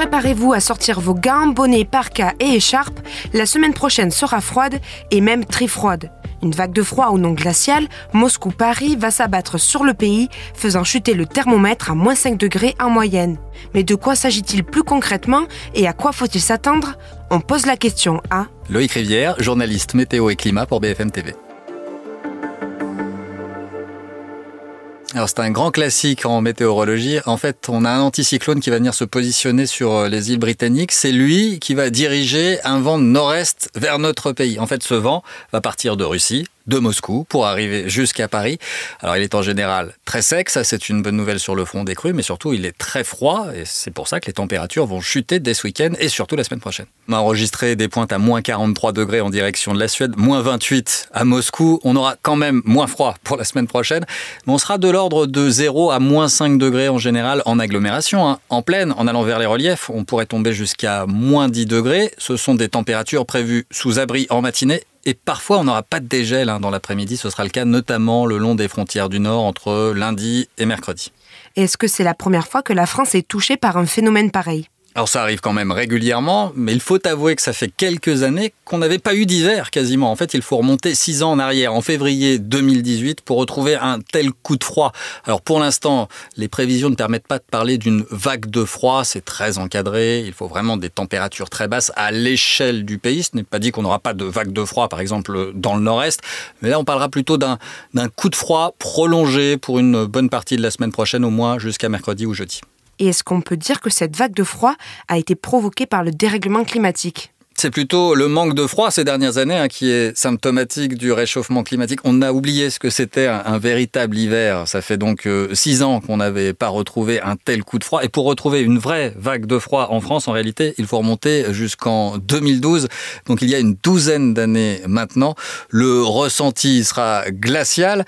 préparez-vous à sortir vos gants, bonnets, parkas et écharpes. La semaine prochaine sera froide et même très froide. Une vague de froid au nom glacial, Moscou-Paris va s'abattre sur le pays, faisant chuter le thermomètre à moins 5 degrés en moyenne. Mais de quoi s'agit-il plus concrètement et à quoi faut-il s'attendre? On pose la question à Loïc Rivière, journaliste météo et climat pour BFM TV. Alors c'est un grand classique en météorologie. En fait, on a un anticyclone qui va venir se positionner sur euh, les îles britanniques. C'est lui qui va diriger un vent nord-est vers notre pays. En fait, ce vent va partir de Russie, de Moscou pour arriver jusqu'à Paris. Alors il est en général très sec, ça c'est une bonne nouvelle sur le front des crues, mais surtout il est très froid et c'est pour ça que les températures vont chuter dès ce week-end et surtout la semaine prochaine. On a enregistré des pointes à moins 43 degrés en direction de la Suède, moins 28 à Moscou. On aura quand même moins froid pour la semaine prochaine, mais on sera de l'ordre de 0 à moins 5 degrés en général en agglomération. Hein. En pleine, en allant vers les reliefs, on pourrait tomber jusqu'à moins 10 degrés. Ce sont des températures prévues sous abri en matinée et parfois, on n'aura pas de dégel hein, dans l'après-midi. Ce sera le cas notamment le long des frontières du Nord entre lundi et mercredi. Est-ce que c'est la première fois que la France est touchée par un phénomène pareil? Alors ça arrive quand même régulièrement, mais il faut avouer que ça fait quelques années qu'on n'avait pas eu d'hiver quasiment. En fait, il faut remonter six ans en arrière, en février 2018, pour retrouver un tel coup de froid. Alors pour l'instant, les prévisions ne permettent pas de parler d'une vague de froid, c'est très encadré, il faut vraiment des températures très basses à l'échelle du pays. Ce n'est pas dit qu'on n'aura pas de vague de froid, par exemple, dans le nord-est, mais là on parlera plutôt d'un coup de froid prolongé pour une bonne partie de la semaine prochaine, au moins jusqu'à mercredi ou jeudi. Et est-ce qu'on peut dire que cette vague de froid a été provoquée par le dérèglement climatique? C'est plutôt le manque de froid ces dernières années hein, qui est symptomatique du réchauffement climatique. On a oublié ce que c'était un, véritable hiver. Ça fait donc euh, six ans qu'on n'avait pas retrouvé un tel coup de froid. Et pour retrouver une vraie vague de froid en France, en réalité, il faut remonter jusqu'en 2012. Donc il y a une douzaine d'années maintenant. Le ressenti sera glacial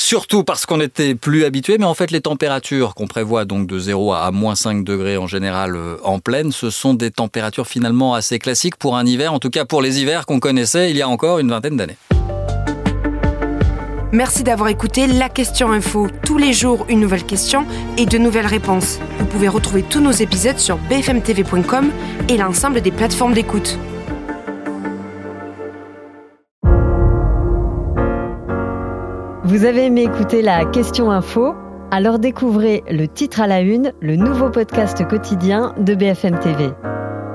surtout parce qu'on était plus habitué, mais en fait les températures qu'on prévoit donc de 0 à moins 5 degrés en général euh, en pleine, ce sont des températures finalement assez classiques pour un hiver, en tout cas pour les hivers qu'on connaissait il y a encore une vingtaine d'années. Merci d'avoir écouté La Question Info. Tous les jours, une nouvelle question et de nouvelles réponses. Vous pouvez retrouver tous nos épisodes sur bfmtv.com et l'ensemble des plateformes d'écoute. Vous avez aimé écouter la question info? Alors découvrez le titre à la une, le nouveau podcast quotidien de BFM TV.